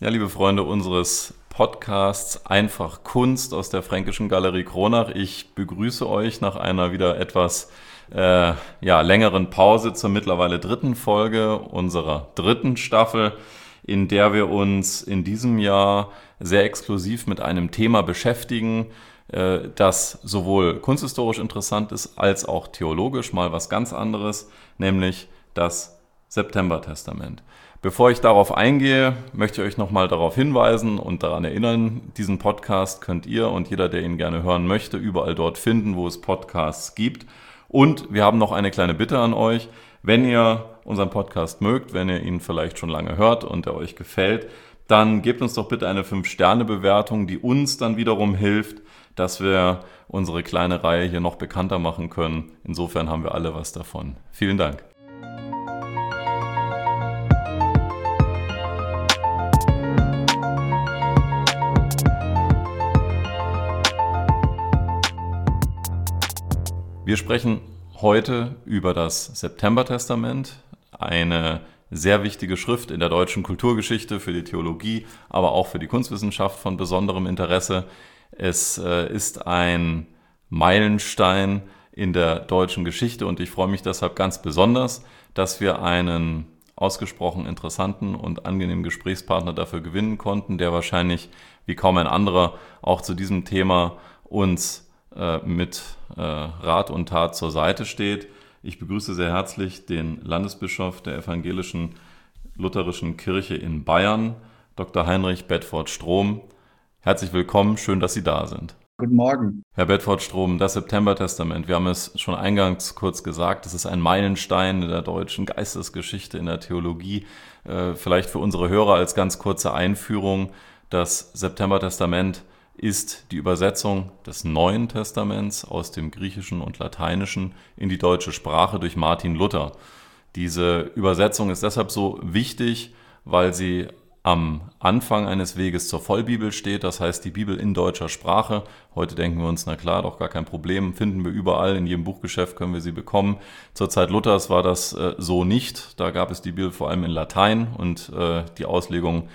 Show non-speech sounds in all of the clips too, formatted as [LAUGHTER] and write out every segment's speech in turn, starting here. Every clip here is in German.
Ja, liebe Freunde unseres Podcasts Einfach Kunst aus der Fränkischen Galerie Kronach. Ich begrüße euch nach einer wieder etwas äh, ja, längeren Pause zur mittlerweile dritten Folge unserer dritten Staffel, in der wir uns in diesem Jahr sehr exklusiv mit einem Thema beschäftigen, äh, das sowohl kunsthistorisch interessant ist als auch theologisch mal was ganz anderes, nämlich das September-Testament. Bevor ich darauf eingehe, möchte ich euch nochmal darauf hinweisen und daran erinnern, diesen Podcast könnt ihr und jeder, der ihn gerne hören möchte, überall dort finden, wo es Podcasts gibt. Und wir haben noch eine kleine Bitte an euch. Wenn ihr unseren Podcast mögt, wenn ihr ihn vielleicht schon lange hört und er euch gefällt, dann gebt uns doch bitte eine 5-Sterne-Bewertung, die uns dann wiederum hilft, dass wir unsere kleine Reihe hier noch bekannter machen können. Insofern haben wir alle was davon. Vielen Dank. Wir sprechen heute über das September-Testament, eine sehr wichtige Schrift in der deutschen Kulturgeschichte für die Theologie, aber auch für die Kunstwissenschaft von besonderem Interesse. Es äh, ist ein Meilenstein in der deutschen Geschichte und ich freue mich deshalb ganz besonders, dass wir einen ausgesprochen interessanten und angenehmen Gesprächspartner dafür gewinnen konnten, der wahrscheinlich wie kaum ein anderer auch zu diesem Thema uns mit äh, Rat und Tat zur Seite steht. Ich begrüße sehr herzlich den Landesbischof der evangelischen lutherischen Kirche in Bayern, Dr. Heinrich Bedford Strom. Herzlich willkommen, schön, dass Sie da sind. Guten Morgen. Herr Bedford Strom, das September-Testament, wir haben es schon eingangs kurz gesagt, es ist ein Meilenstein in der deutschen Geistesgeschichte, in der Theologie. Äh, vielleicht für unsere Hörer als ganz kurze Einführung, das September-Testament ist die Übersetzung des Neuen Testaments aus dem Griechischen und Lateinischen in die deutsche Sprache durch Martin Luther. Diese Übersetzung ist deshalb so wichtig, weil sie am Anfang eines Weges zur Vollbibel steht, das heißt die Bibel in deutscher Sprache. Heute denken wir uns, na klar, doch gar kein Problem, finden wir überall, in jedem Buchgeschäft können wir sie bekommen. Zur Zeit Luthers war das äh, so nicht, da gab es die Bibel vor allem in Latein und äh, die Auslegung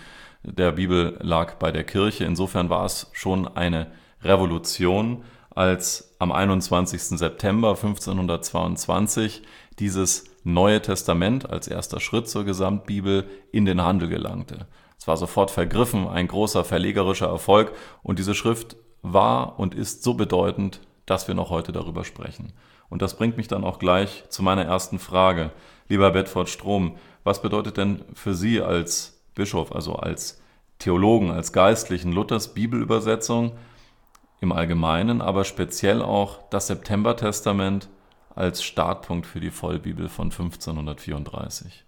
der Bibel lag bei der Kirche. Insofern war es schon eine Revolution, als am 21. September 1522 dieses Neue Testament als erster Schritt zur Gesamtbibel in den Handel gelangte. Es war sofort vergriffen, ein großer verlegerischer Erfolg und diese Schrift war und ist so bedeutend, dass wir noch heute darüber sprechen. Und das bringt mich dann auch gleich zu meiner ersten Frage. Lieber Bedford Strom, was bedeutet denn für Sie als Bischof, also als Theologen, als Geistlichen, Luthers Bibelübersetzung im Allgemeinen, aber speziell auch das September-Testament als Startpunkt für die Vollbibel von 1534.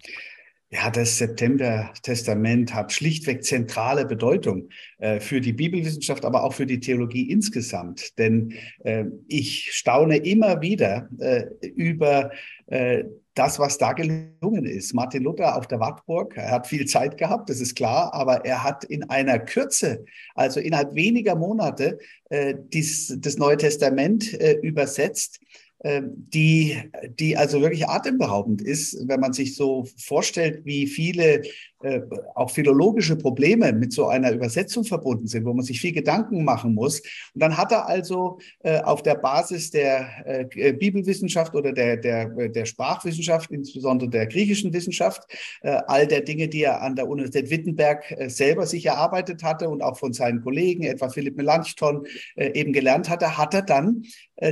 Ja, das September-Testament hat schlichtweg zentrale Bedeutung äh, für die Bibelwissenschaft, aber auch für die Theologie insgesamt. Denn äh, ich staune immer wieder äh, über äh, das, was da gelungen ist. Martin Luther auf der Wartburg, er hat viel Zeit gehabt, das ist klar, aber er hat in einer Kürze, also innerhalb weniger Monate, äh, dies, das Neue Testament äh, übersetzt ähm, die, die also wirklich atemberaubend ist, wenn man sich so vorstellt, wie viele äh, auch philologische Probleme mit so einer Übersetzung verbunden sind, wo man sich viel Gedanken machen muss. Und dann hat er also äh, auf der Basis der äh, Bibelwissenschaft oder der, der, der Sprachwissenschaft, insbesondere der griechischen Wissenschaft, all der Dinge, die er an der Universität Wittenberg selber sich erarbeitet hatte und auch von seinen Kollegen, etwa Philipp Melanchthon, eben gelernt hatte, hat er dann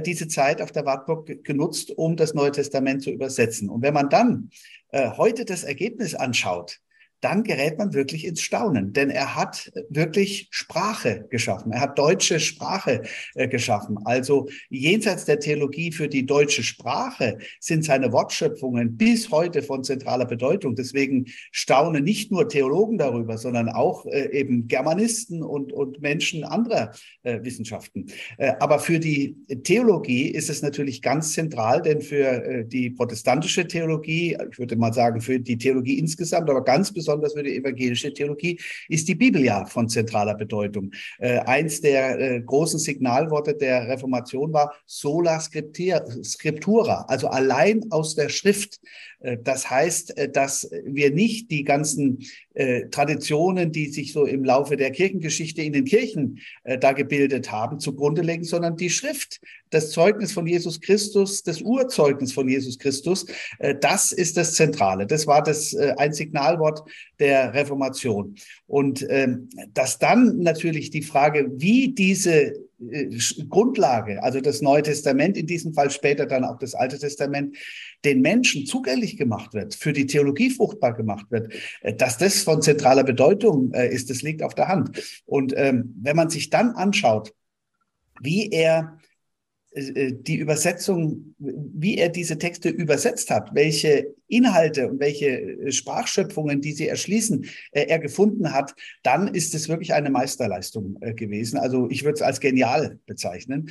diese Zeit auf der Wartburg genutzt, um das Neue Testament zu übersetzen. Und wenn man dann heute das Ergebnis anschaut, dann gerät man wirklich ins Staunen, denn er hat wirklich Sprache geschaffen. Er hat deutsche Sprache äh, geschaffen. Also jenseits der Theologie für die deutsche Sprache sind seine Wortschöpfungen bis heute von zentraler Bedeutung. Deswegen staunen nicht nur Theologen darüber, sondern auch äh, eben Germanisten und, und Menschen anderer äh, Wissenschaften. Äh, aber für die Theologie ist es natürlich ganz zentral, denn für äh, die protestantische Theologie, ich würde mal sagen für die Theologie insgesamt, aber ganz besonders besonders für die evangelische Theologie, ist die Bibel ja von zentraler Bedeutung. Äh, eins der äh, großen Signalworte der Reformation war sola scriptura, also allein aus der Schrift das heißt, äh, dass wir nicht die ganzen äh, Traditionen, die sich so im Laufe der Kirchengeschichte in den Kirchen äh, da gebildet haben, zugrunde legen, sondern die Schrift, das Zeugnis von Jesus Christus, das Urzeugnis von Jesus Christus, äh, das ist das Zentrale. Das war das äh, ein Signalwort der Reformation. Und ähm, dass dann natürlich die Frage, wie diese äh, Grundlage, also das Neue Testament, in diesem Fall später dann auch das Alte Testament, den Menschen zugänglich gemacht wird, für die Theologie fruchtbar gemacht wird, äh, dass das von zentraler Bedeutung äh, ist, das liegt auf der Hand. Und ähm, wenn man sich dann anschaut, wie er äh, die Übersetzung, wie er diese Texte übersetzt hat, welche Inhalte und welche Sprachschöpfungen, die sie erschließen, er gefunden hat, dann ist es wirklich eine Meisterleistung gewesen. Also ich würde es als genial bezeichnen.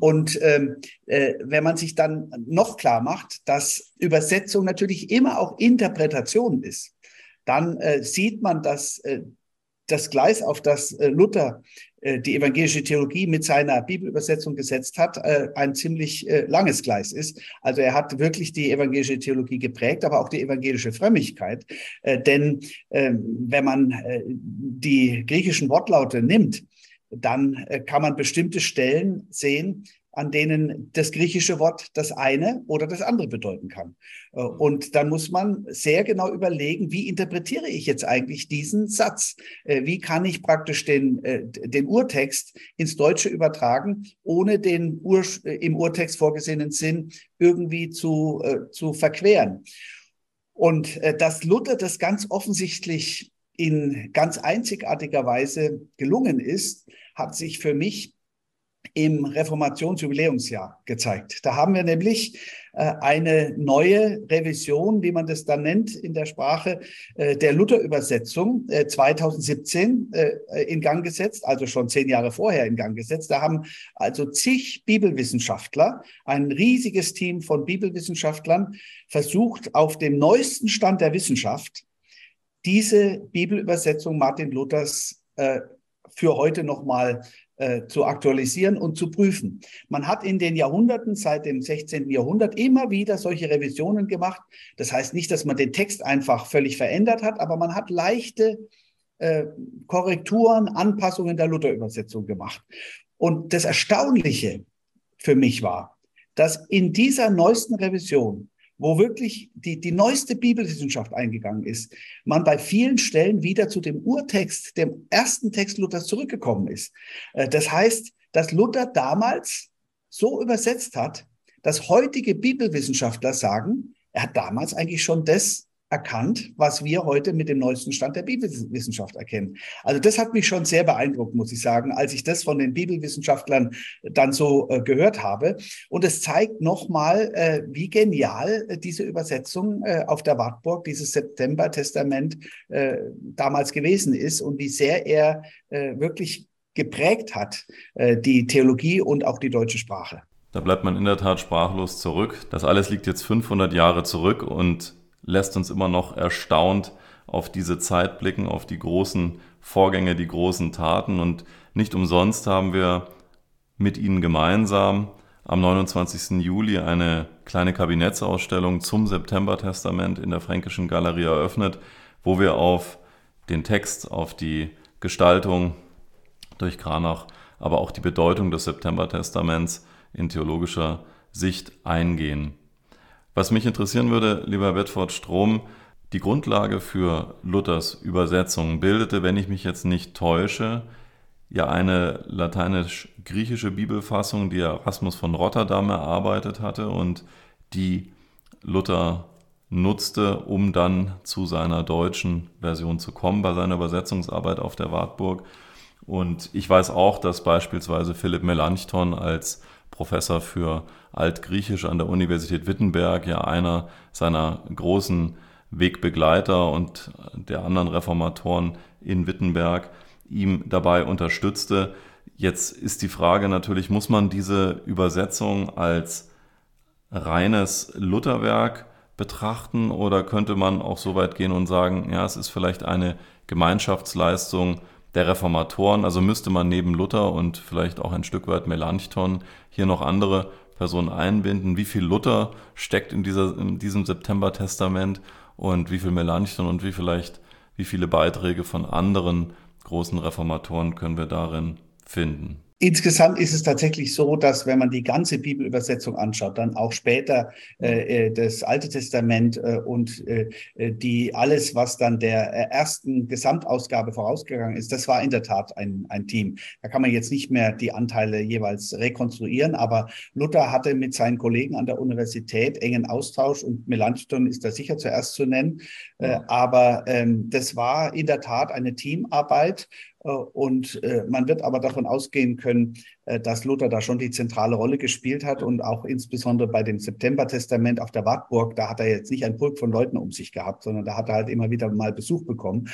Und ähm, äh, wenn man sich dann noch klar macht, dass Übersetzung natürlich immer auch Interpretation ist, dann äh, sieht man, dass äh, das Gleis, auf das äh, Luther äh, die evangelische Theologie mit seiner Bibelübersetzung gesetzt hat, äh, ein ziemlich langes Gleis ist. Also er hat wirklich die evangelische Theologie geprägt, aber auch die evangelische Frömmigkeit. Denn ähm, wenn man die griechischen Wortlaute nimmt, dann kann man bestimmte Stellen sehen, an denen das griechische Wort das eine oder das andere bedeuten kann. Äh, und dann muss man sehr genau überlegen, wie interpretiere ich jetzt eigentlich diesen Satz? Äh, wie kann ich praktisch den, äh, den Urtext ins Deutsche übertragen, ohne den Ur, im Urtext vorgesehenen Sinn irgendwie zu, zu verqueren? Und dass Luther das ganz offensichtlich in ganz einzigartiger Weise gelungen ist, hat sich für mich im Reformationsjubiläumsjahr gezeigt. Da haben wir nämlich äh, eine neue Revision, wie man das dann nennt in der Sprache, äh, der Luther-Übersetzung äh, 2017 äh, in Gang gesetzt, also schon zehn Jahre vorher in Gang gesetzt. Da haben also zig Bibelwissenschaftler, ein riesiges Team von Bibelwissenschaftlern versucht, auf dem neuesten Stand der Wissenschaft diese Bibelübersetzung Martin Luthers äh, für heute nochmal äh, zu aktualisieren und zu prüfen. Man hat in den Jahrhunderten, seit dem 16. Jahrhundert, immer wieder solche Revisionen gemacht. Das heißt nicht, dass man den Text einfach völlig verändert hat, aber man hat leichte äh, Korrekturen, Anpassungen der Luther-Übersetzung gemacht. Und das Erstaunliche für mich war, dass in dieser neuesten Revision wo wirklich die, die neueste Bibelwissenschaft eingegangen ist, man bei vielen Stellen wieder zu dem Urtext, dem ersten Text Luthers zurückgekommen ist. Äh, das heißt, dass Luther damals so übersetzt hat, dass heutige Bibelwissenschaftler sagen, er hat damals eigentlich schon das erkannt, was wir heute mit dem neuesten Stand der Bibelwissenschaft erkennen. Also das hat mich schon sehr beeindruckt, muss ich sagen, als ich das von den Bibelwissenschaftlern dann so äh, gehört habe. Und es zeigt nochmal, äh, wie genial äh, diese Übersetzung äh, auf der Wartburg, dieses September-Testament äh, damals gewesen ist und wie sehr er äh, wirklich geprägt hat, die Theologie und auch die deutsche Sprache. Da bleibt man in der Tat sprachlos zurück. Das alles liegt jetzt 500 Jahre zurück und lässt uns immer noch erstaunt auf diese Zeit blicken, auf die großen Vorgänge, die großen Taten. Und nicht umsonst haben wir mit Ihnen gemeinsam am 29. Juli eine kleine Kabinettsausstellung zum September-Testament in der Fränkischen Galerie eröffnet, wo wir auf den Text, auf die Gestaltung durch Kranach, aber auch die Bedeutung des September-Testaments in theologischer Sicht eingehen. Was mich interessieren würde, lieber Bedford Strom, die Grundlage für Luthers Übersetzung bildete, wenn ich mich jetzt nicht täusche, ja eine lateinisch-griechische Bibelfassung, die Erasmus von Rotterdam erarbeitet hatte und die Luther nutzte, um dann zu seiner deutschen Version zu kommen bei seiner Übersetzungsarbeit auf der Wartburg. Und ich weiß auch, dass beispielsweise Philipp Melanchthon als Professor für Altgriechisch an der Universität Wittenberg, ja einer seiner großen Wegbegleiter und der anderen Reformatoren in Wittenberg ihm dabei unterstützte. Jetzt ist die Frage natürlich, muss man diese Übersetzung als reines Lutherwerk betrachten oder könnte man auch so weit gehen und sagen, ja, es ist vielleicht eine Gemeinschaftsleistung der Reformatoren, also müsste man neben Luther und vielleicht auch ein Stück weit Melanchthon hier noch andere Personen einbinden? Wie viel Luther steckt in, dieser, in diesem September-Testament und wie viel Melanchthon und wie vielleicht wie viele Beiträge von anderen großen Reformatoren können wir darin finden? Insgesamt ist es tatsächlich so, dass wenn man die ganze Bibelübersetzung anschaut, dann auch später äh, äh das Alte Testament äh, und äh, äh, die alles, was dann der äh, ersten Gesamtausgabe vorausgegangen ist, das war in der Tat ein, ein Team. Da kann man jetzt nicht mehr die Anteile jeweils rekonstruieren, aber Luther hatte mit seinen Kollegen an der Universität engen Austausch und Melanchthon ist da sicher zuerst zu nennen. Ja. aber ähm, das war in der Tat eine Teamarbeit und äh, man wird aber davon ausgehen können, äh, dass Luther da schon die zentrale Rolle gespielt hat und auch insbesondere bei dem September-Testament auf der Wartburg, da hat er jetzt nicht ein Pulk von Leuten um sich gehabt, sondern da hat er halt immer wieder mal Besuch bekommen.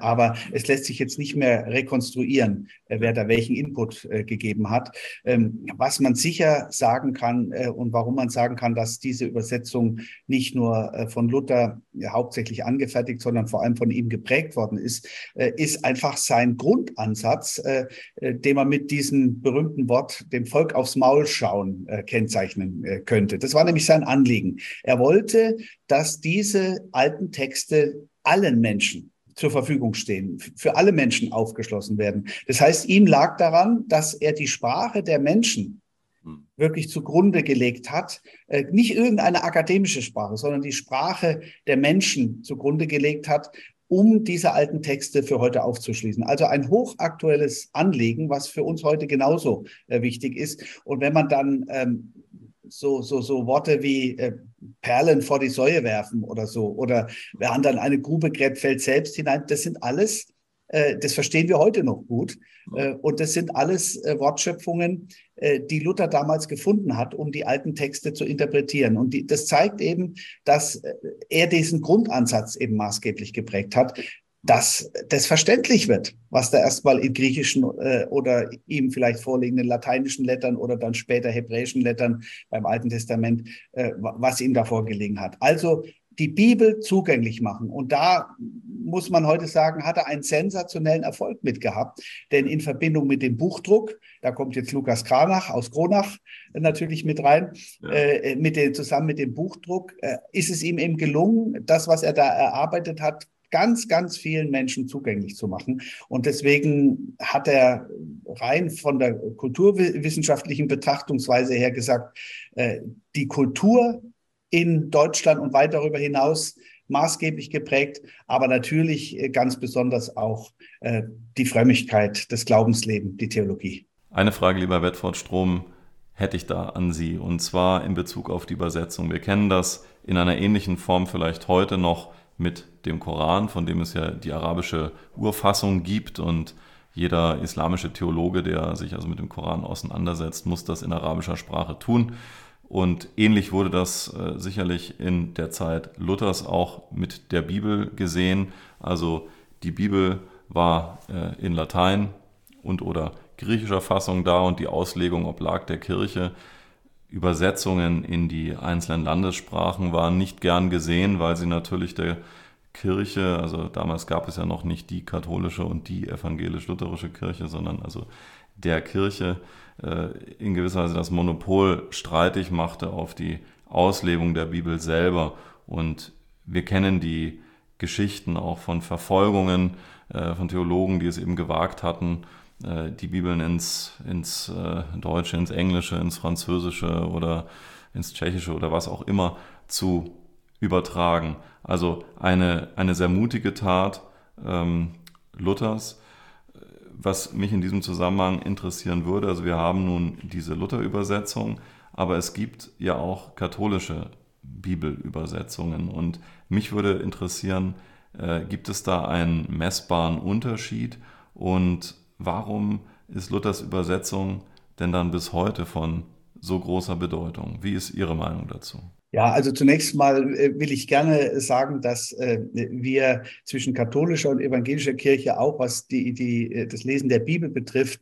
Aber es lässt sich jetzt nicht mehr rekonstruieren, wer da welchen Input gegeben hat. Ähm, was man sicher sagen kann und warum man sagen kann, dass diese Übersetzung nicht nur von Luther hauptsächlich angefertigt, sondern vor allem von ihm geprägt worden ist, ist einfach sein Grund Grundansatz, äh, äh, den man mit diesem berühmten Wort dem Volk aufs Maul schauen äh, kennzeichnen äh, könnte. Das war nämlich sein Anliegen. Er wollte, dass diese alten Texte allen Menschen zur Verfügung stehen, für alle Menschen aufgeschlossen werden. Das heißt, ihm lag daran, dass er die Sprache der Menschen hm. wirklich zugrunde gelegt hat, äh, nicht irgendeine akademische Sprache, sondern die Sprache der Menschen zugrunde gelegt hat, um diese alten Texte für heute aufzuschließen. Also ein hochaktuelles Anliegen, was für uns heute genauso äh, wichtig ist. Und wenn man dann ähm, so, so, so Worte wie äh, Perlen vor die Säue werfen oder so, oder wer dann eine Grube gräbt, fällt selbst hinein, das sind alles das verstehen wir heute noch gut. Äh, und das sind alles äh, Wortschöpfungen, die Luther damals gefunden hat, um die alten Texte zu interpretieren. Und die, das zeigt eben, dass er diesen Grundansatz eben maßgeblich geprägt hat, dass das verständlich wird, was da erstmal in griechischen äh, oder ihm vielleicht vorliegenden lateinischen Lettern oder dann später hebräischen Lettern beim Alten Testament, äh, was ihm da vorgelegen hat. Also die Bibel zugänglich machen. Und da muss man heute sagen, hat er einen sensationellen Erfolg mit gehabt. Denn in Verbindung mit dem Buchdruck, da kommt jetzt Lukas Kranach aus Kronach natürlich mit rein, ja. äh, mit den, zusammen mit dem Buchdruck, äh, ist es ihm eben gelungen, das, was er da erarbeitet hat, ganz, ganz vielen Menschen zugänglich zu machen. Und deswegen hat er rein von der kulturwissenschaftlichen Betrachtungsweise her gesagt, äh, die Kultur in Deutschland und weit darüber hinaus maßgeblich geprägt, aber natürlich äh, ganz besonders auch äh, die Frömmigkeit, das Glaubensleben, die Theologie. Eine Frage, lieber Bedford Strom, hätte ich da an Sie, und zwar in Bezug auf die Übersetzung. Wir kennen das in einer ähnlichen Form vielleicht heute noch mit dem Koran, von dem es ja die arabische Urfassung gibt und jeder islamische Theologe, der sich also mit dem Koran auseinandersetzt, muss das in arabischer Sprache tun. Und ähnlich wurde das äh, sicherlich in der Zeit Luthers auch mit der Bibel gesehen. Also die Bibel war äh, in Latein und oder griechischer Fassung da und die Auslegung oblag der Kirche. Übersetzungen in die einzelnen Landessprachen waren nicht gern gesehen, weil sie natürlich der Kirche, also damals gab es ja noch nicht die katholische und die evangelisch-lutherische Kirche, sondern also der Kirche in gewisser Weise das Monopol streitig machte auf die Auslegung der Bibel selber. Und wir kennen die Geschichten auch von Verfolgungen äh, von Theologen, die es eben gewagt hatten, äh, die Bibeln ins, ins Deutsche, ins Englische, ins Französische oder ins Tschechische oder was auch immer zu übertragen. Also eine, eine sehr mutige Tat ähm, Luthers, was mich in diesem Zusammenhang interessieren würde, also wir haben nun diese Luther-Übersetzung, aber es gibt ja auch katholische Bibelübersetzungen und mich würde interessieren, äh, gibt es da einen messbaren Unterschied und warum ist Luthers Übersetzung denn dann bis heute von so großer Bedeutung? Wie ist Ihre Meinung dazu? Ja, also zunächst mal äh, will ich gerne sagen, dass äh, wir zwischen katholischer und evangelischer Kirche auch, was die, die, äh, das Lesen der Bibel betrifft,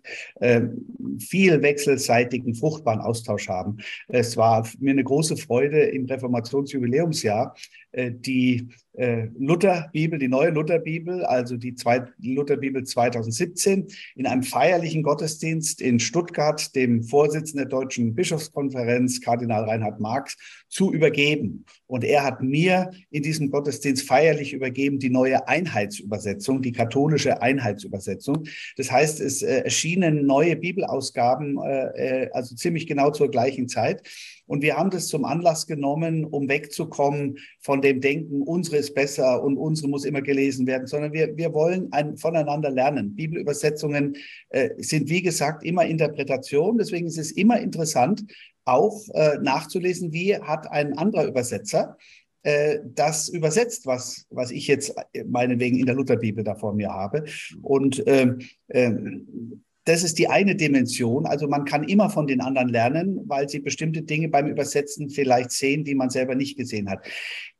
viel wechselseitigen, fruchtbaren Austausch haben. Es war mir eine große Freude im Reformationsjubiläumsjahr äh, die äh, Lutherbibel, die neue Lutherbibel, also die Zweit Lutherbibel 2017, in einem feierlichen Gottesdienst in Stuttgart dem Vorsitzenden der Deutschen Bischofskonferenz, Kardinal Reinhard Marx, zu übergeben. Und er hat mir in diesem Gottesdienst feierlich übergeben die neue Einheitsübersetzung, die katholische Einheitsübersetzung. Das heißt, es äh, erschienen neue Bibelausgaben, äh, äh also ziemlich genau zur gleichen Zeit. Und wir haben das zum Anlass genommen, um wegzukommen von dem Denken, unsere ist besser und unsere muss immer gelesen werden, sondern wir, wir wollen ein, voneinander lernen. Bibelübersetzungen äh, sind, wie gesagt, immer Interpretation. Deswegen ist es immer interessant, auch äh, nachzulesen, wie hat ein anderer Übersetzer äh, das übersetzt, was, was ich jetzt äh, meinetwegen in der Lutherbibel da vor mir habe. Und ähm, ähm, das ist die eine Dimension. Also man kann immer von den anderen lernen, weil sie bestimmte Dinge beim Übersetzen vielleicht sehen, die man selber nicht gesehen hat.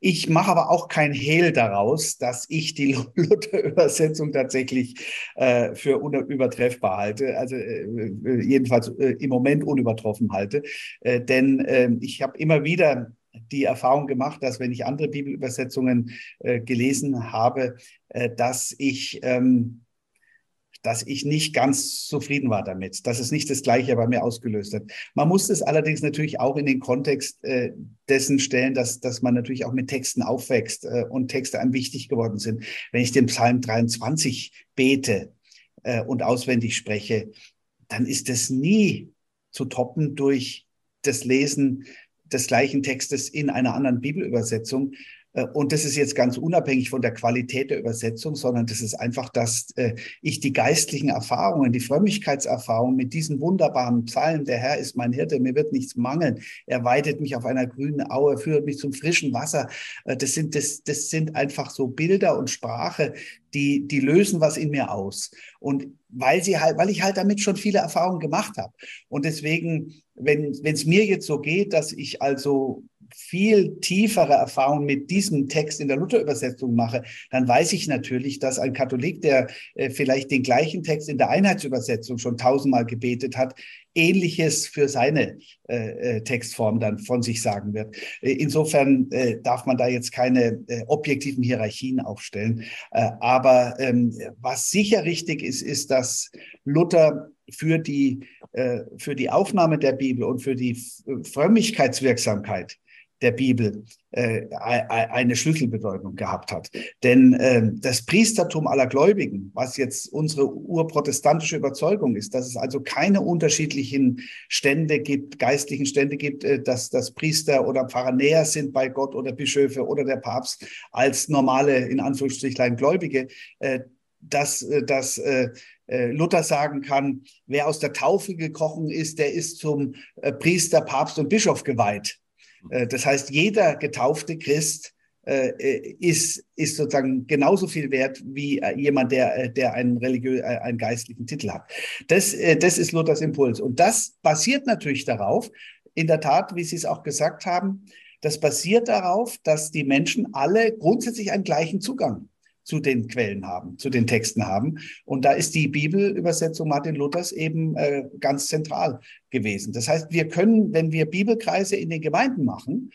Ich mache aber auch kein Hehl daraus, dass ich die [LAUGHS] Luther-Übersetzung tatsächlich äh, für unübertreffbar halte. Also äh, äh, jedenfalls äh, im Moment unübertroffen halte. Äh, denn ähm, ich habe immer wieder die Erfahrung gemacht, dass wenn ich andere Bibelübersetzungen äh, gelesen habe, dass ich ähm, dass ich nicht ganz zufrieden war damit, dass es nicht das Gleiche bei mir ausgelöst hat. Man muss es allerdings natürlich auch in den Kontext äh, dessen stellen, dass, dass man natürlich auch mit Texten aufwächst äh, und Texte einem wichtig geworden sind. Wenn ich den Psalm 23 bete äh, und auswendig spreche, dann ist das nie zu toppen durch das Lesen des gleichen Textes in einer anderen Bibelübersetzung, und das ist jetzt ganz unabhängig von der Qualität der Übersetzung, sondern das ist einfach, dass äh, ich die geistlichen Erfahrungen, die Frömmigkeitserfahrungen mit diesen wunderbaren Psalmen, der Herr ist mein Hirte, mir wird nichts mangeln, er weidet mich auf einer grünen Aue, führt mich zum frischen Wasser. Äh, das sind, das, das sind einfach so Bilder und Sprache, die, die lösen was in mir aus. Und weil sie halt, weil ich halt damit schon viele Erfahrungen gemacht habe. Und deswegen, wenn es mir jetzt so geht, dass ich also viel tiefere Erfahrung mit diesem Text in der Luther-Übersetzung mache, dann weiß ich natürlich, dass ein Katholik, der äh, vielleicht den gleichen Text in der Einheitsübersetzung schon tausendmal gebetet hat, Ähnliches für seine äh, äh Textform dann von sich sagen wird. Insofern darf man da jetzt keine objektiven Hierarchien aufstellen. Aber ähm, was sicher richtig ist, ist, dass Luther für die, für die Aufnahme der Bibel und für die Frömmigkeitswirksamkeit der Bibel äh, eine Schlüsselbedeutung gehabt hat. Denn äh, das Priestertum aller Gläubigen, was jetzt unsere urprotestantische Überzeugung ist, dass es also keine unterschiedlichen Stände gibt, geistlichen Stände gibt, äh, dass das Priester oder Pfarrer näher sind bei Gott oder Bischöfe oder der Papst als normale, in Anführungsstrichen, Gläubige, äh, dass, äh, dass äh, äh, Luther sagen kann, wer aus der Taufe gekrochen ist, der ist zum Priester, Papst und Bischof geweiht. Äh, das heißt, jeder getaufte Christ äh, ist, ist sozusagen genauso viel wert wie äh, jemand, der, der einen religiös, einen geistlichen Titel hat. Das, das ist Luthers Impuls. Und das basiert natürlich darauf, in der Tat, wie Sie es auch gesagt haben, das basiert darauf, dass die Menschen alle grundsätzlich einen gleichen Zugang zu den Quellen haben, zu den Texten haben. Und da ist die Bibelübersetzung Martin Luthers eben äh, ganz zentral gewesen. Das heißt, wir können, wenn wir Bibelkreise in den Gemeinden machen,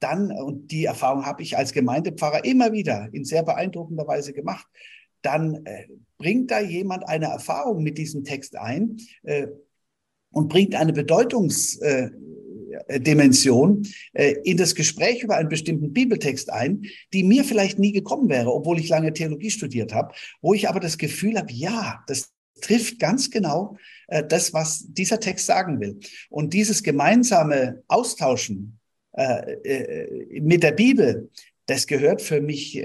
dann, und die Erfahrung habe ich als Gemeindepfarrer immer wieder in sehr beeindruckender Weise gemacht, dann äh, bringt da jemand eine Erfahrung mit diesem Text ein äh, und bringt eine Bedeutungs, äh, Dimension äh, in das Gespräch über einen bestimmten Bibeltext ein, die mir vielleicht nie gekommen wäre, obwohl ich lange Theologie studiert habe, wo ich aber das Gefühl habe, ja, das trifft ganz genau äh, das, was dieser Text sagen will. Und dieses gemeinsame Austauschen mit der Bibel, das gehört für mich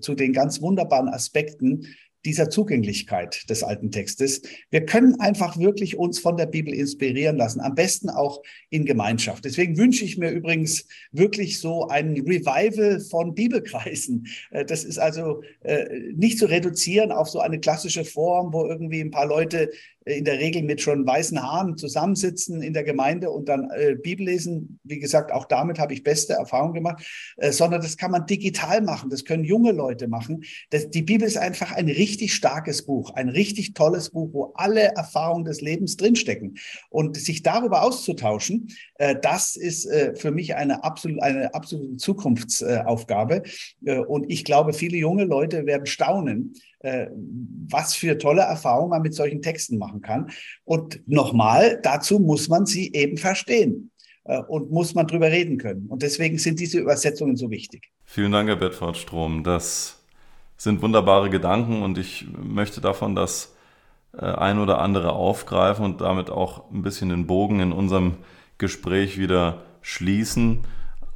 zu den ganz wunderbaren Aspekten dieser Zugänglichkeit des alten Textes. Wir können einfach wirklich uns von der Bibel inspirieren lassen, am besten auch in Gemeinschaft. Deswegen wünsche ich mir übrigens wirklich so ein Revival von Bibelkreisen. Äh, das ist also äh, nicht zu reduzieren auf so eine klassische Form, wo irgendwie ein paar Leute in der Regel mit schon weißen Haaren zusammensitzen in der Gemeinde und dann äh, Bibel lesen. Wie gesagt, auch damit habe ich beste Erfahrungen gemacht, äh, sondern das kann man digital machen. Das können junge Leute machen. Das, die Bibel ist einfach ein richtig starkes Buch, ein richtig tolles Buch, wo alle Erfahrungen des Lebens drinstecken. Und sich darüber auszutauschen, äh, das ist äh, für mich eine, absolut, eine absolute Zukunftsaufgabe. Äh, und ich glaube, viele junge Leute werden staunen, was für tolle Erfahrungen man mit solchen Texten machen kann. Und nochmal, dazu muss man sie eben verstehen äh, und muss man drüber reden können. Und deswegen sind diese Übersetzungen so wichtig. Vielen Dank, Herr Bedford Strom. Das sind wunderbare Gedanken und ich möchte davon das äh, ein oder andere aufgreifen und damit auch ein bisschen den Bogen in unserem Gespräch wieder schließen.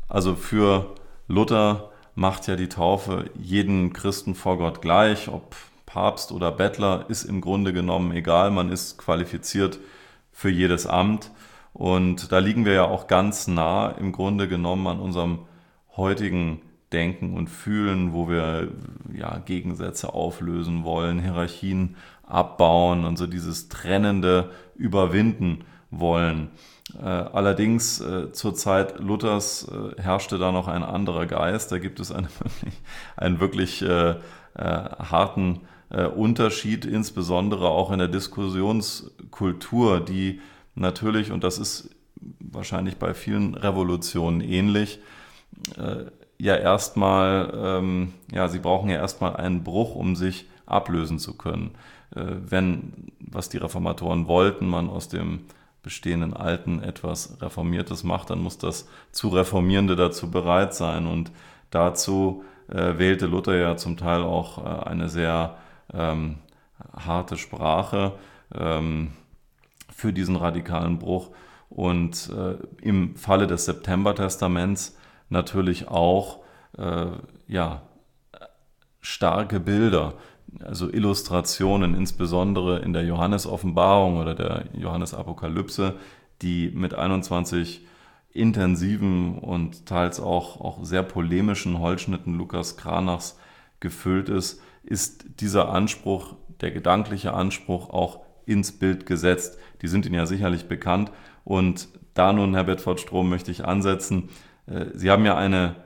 Also für Luther macht ja die Taufe jeden Christen vor Gott gleich, ob Papst oder Bettler, ist im Grunde genommen egal, man ist qualifiziert für jedes Amt. Und da liegen wir ja auch ganz nah im Grunde genommen an unserem heutigen Denken und Fühlen, wo wir ja, Gegensätze auflösen wollen, Hierarchien abbauen und so dieses Trennende überwinden wollen. Äh, allerdings äh, zur Zeit Luthers äh, herrschte da noch ein anderer Geist. Da gibt es einen [LAUGHS] wirklich, einen wirklich harten Unterschied, insbesondere auch in der Diskussionskultur, die natürlich, und das ist wahrscheinlich bei vielen Revolutionen ähnlich, ja erstmal, ähm, ja, sie brauchen ja erstmal einen Bruch, um sich ablösen zu können. wenn, was die Reformatoren wollten, man aus dem bestehenden Alten etwas Reformiertes macht, dann muss das zu Reformierende dazu bereit sein. Und dazu äh, wählte Luther ja zum Teil auch äh, eine sehr ähm, harte Sprache ähm, für diesen radikalen Bruch. Und äh, im Falle des September-Testaments natürlich auch äh, ja, starke Bilder also Illustrationen, insbesondere in der Johannes-Offenbarung oder der Johannes-Apokalypse, die mit 21 intensiven und teils auch, auch sehr polemischen Holzschnitten Lukas Kranachs gefüllt ist, ist dieser Anspruch, der gedankliche Anspruch auch ins Bild gesetzt. Die sind Ihnen ja sicherlich bekannt. Und da nun, Herr Bedford Strom, möchte ich ansetzen. Äh, Sie haben ja eine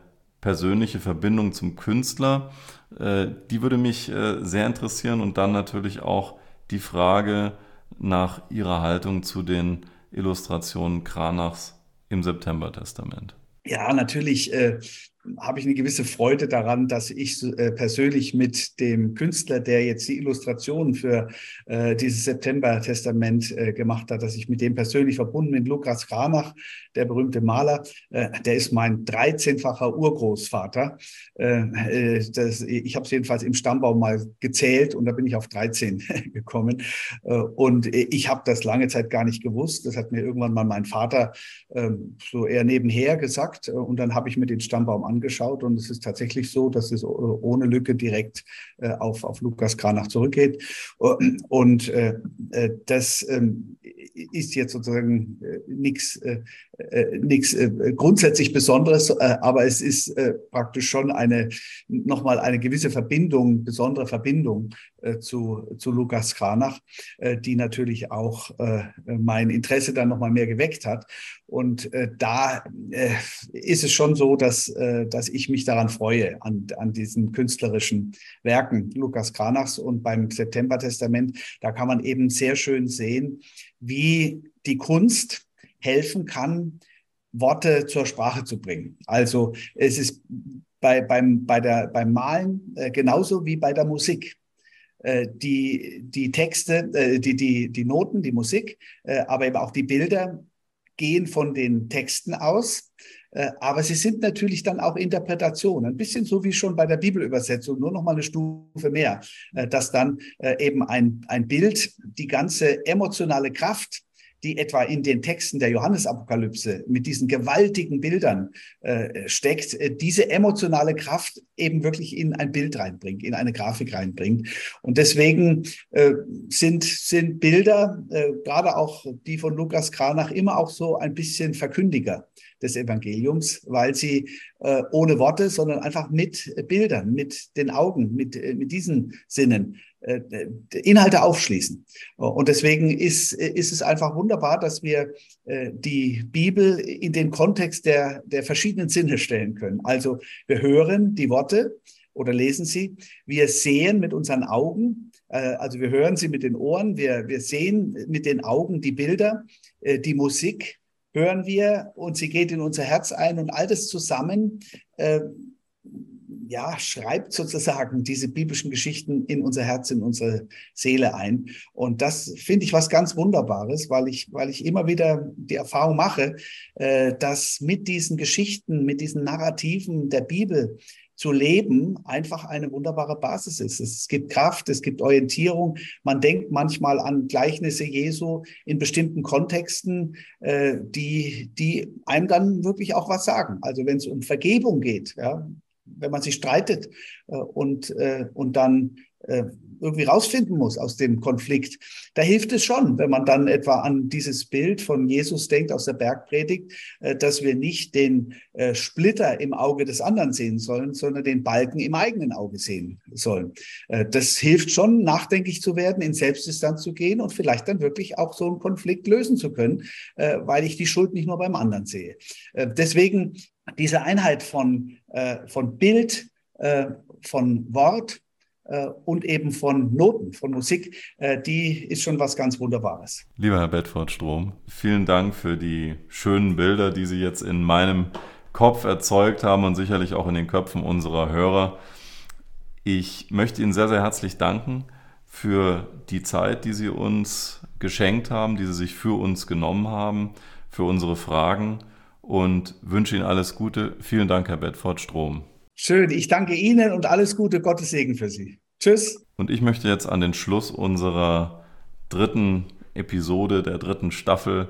persönliche Verbindung zum Künstler. Äh, die würde mich äh, sehr interessieren und dann natürlich auch die Frage nach Ihrer Haltung zu den Illustrationen Kranachs im September-Testament. Ja, natürlich äh, habe ich eine gewisse Freude daran, dass ich äh, persönlich mit dem Künstler, der jetzt die Illustrationen für äh, dieses September-Testament äh, gemacht hat, dass ich mit dem persönlich verbunden bin. Lukas Kranach, der berühmte Maler, der ist mein 13-facher Urgroßvater. Ich habe es jedenfalls im Stammbaum mal gezählt und da bin ich auf 13 [LAUGHS] gekommen. und ich habe das lange Zeit gar nicht gewusst. Das hat mir irgendwann mal mein Vater ähm, so eher nebenher gesagt. Und dann habe ich mir den Stammbaum angeschaut angeschaut und es ist tatsächlich so, dass es ohne Lücke direkt äh, auf, auf Lukas Kranach zurückgeht. Und äh, äh, das ähm, ist jetzt sozusagen nichts nichts grundsätzlich Besonderes, aber es ist praktisch schon eine nochmal eine gewisse Verbindung, besondere Verbindung zu, zu Lukas Kranach, die natürlich auch mein Interesse dann nochmal mehr geweckt hat. Und da ist es schon so, dass, dass ich mich daran freue, an, an diesen künstlerischen Werken Lukas Kranachs und beim September-Testament. Da kann man eben sehr schön sehen, wie die Kunst helfen kann, Worte zur Sprache zu bringen. Also es ist bei, beim, bei der, beim Malen äh, genauso wie bei der Musik äh, die, die Texte, äh, die, die, die Noten, die Musik, äh, aber eben auch die Bilder gehen von den Texten aus. Äh, aber sie sind natürlich dann auch Interpretationen, ein bisschen so wie schon bei der Bibelübersetzung, nur noch mal eine Stufe mehr, äh, dass dann äh, eben ein, ein Bild die ganze emotionale Kraft die etwa in den Texten der Johannesapokalypse mit diesen gewaltigen Bildern äh, steckt, äh, diese emotionale Kraft eben wirklich in ein Bild reinbringt, in eine Grafik reinbringt. Und deswegen äh, sind, sind Bilder, äh, gerade auch die von Lukas Kranach, immer auch so ein bisschen Verkündiger des Evangeliums, weil sie äh, ohne Worte, sondern einfach mit Bildern, mit den Augen, mit, äh, mit diesen Sinnen. Äh, Inhalte aufschließen. Und deswegen ist, ist es einfach wunderbar, dass wir die Bibel in den Kontext der, der verschiedenen Sinne stellen können. Also wir hören die Worte oder lesen sie, wir sehen mit unseren Augen, also wir hören sie mit den Ohren, wir, wir sehen mit den Augen die Bilder, die Musik hören wir und sie geht in unser Herz ein und all das zusammen ja, schreibt sozusagen diese biblischen Geschichten in unser Herz, in unsere Seele ein. Und das finde ich was ganz Wunderbares, weil ich, weil ich immer wieder die Erfahrung mache, äh, dass mit diesen Geschichten, mit diesen Narrativen der Bibel zu leben einfach eine wunderbare Basis ist. Es gibt Kraft, es gibt Orientierung. Man denkt manchmal an Gleichnisse Jesu in bestimmten Kontexten, äh, die, die einem dann wirklich auch was sagen. Also wenn es um Vergebung geht, ja, wenn man sich streitet äh, und, äh, und dann äh, irgendwie rausfinden muss aus dem Konflikt. Da hilft es schon, wenn man dann etwa an dieses Bild von Jesus denkt aus der Bergpredigt, äh, dass wir nicht den äh, Splitter im Auge des anderen sehen sollen, sondern den Balken im eigenen Auge sehen sollen. Äh, das hilft schon, nachdenklich zu werden, in Selbstdistanz zu gehen und vielleicht dann wirklich auch so einen Konflikt lösen zu können, weil ich die Schuld nicht nur beim anderen sehe. Deswegen diese Einheit von, von Bild, von Wort und eben von Noten, von Musik, äh, die ist schon was ganz Wunderbares. Lieber Herr Bedford-Strom, vielen Dank für die schönen Bilder, die Sie jetzt in meinem Kopf erzeugt haben und sicherlich auch in den Köpfen unserer Hörer. Ich möchte Ihnen sehr, sehr herzlich danken für die Zeit, die Sie uns geschenkt haben, die Sie sich für uns genommen haben, für unsere Fragen und wünsche Ihnen alles Gute. Vielen Dank, Herr Bedford-Strom. Schön, ich danke Ihnen und alles Gute, Gottes Segen für Sie. Tschüss. Und ich möchte jetzt an den Schluss unserer dritten Episode, der dritten Staffel,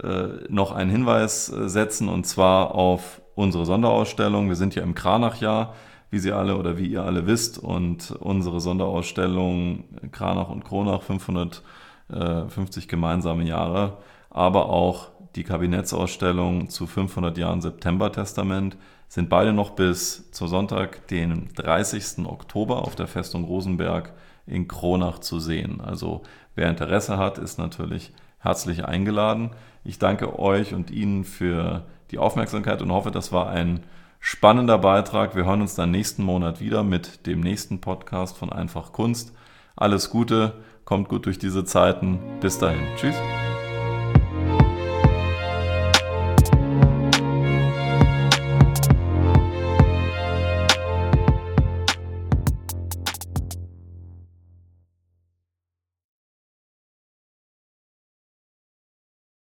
äh, noch einen Hinweis äh, setzen und zwar auf unsere Sonderausstellung. Wir sind ja im Kranachjahr, wie Sie alle oder wie ihr alle wisst, und unsere Sonderausstellung Kranach und Kronach 550 gemeinsame Jahre, aber auch die Kabinettsausstellung zu 500 Jahren September-Testament sind beide noch bis zu Sonntag, den 30. Oktober auf der Festung Rosenberg in Kronach zu sehen. Also wer Interesse hat, ist natürlich herzlich eingeladen. Ich danke euch und Ihnen für die Aufmerksamkeit und hoffe, das war ein spannender Beitrag. Wir hören uns dann nächsten Monat wieder mit dem nächsten Podcast von Einfach Kunst. Alles Gute, kommt gut durch diese Zeiten. Bis dahin. Tschüss.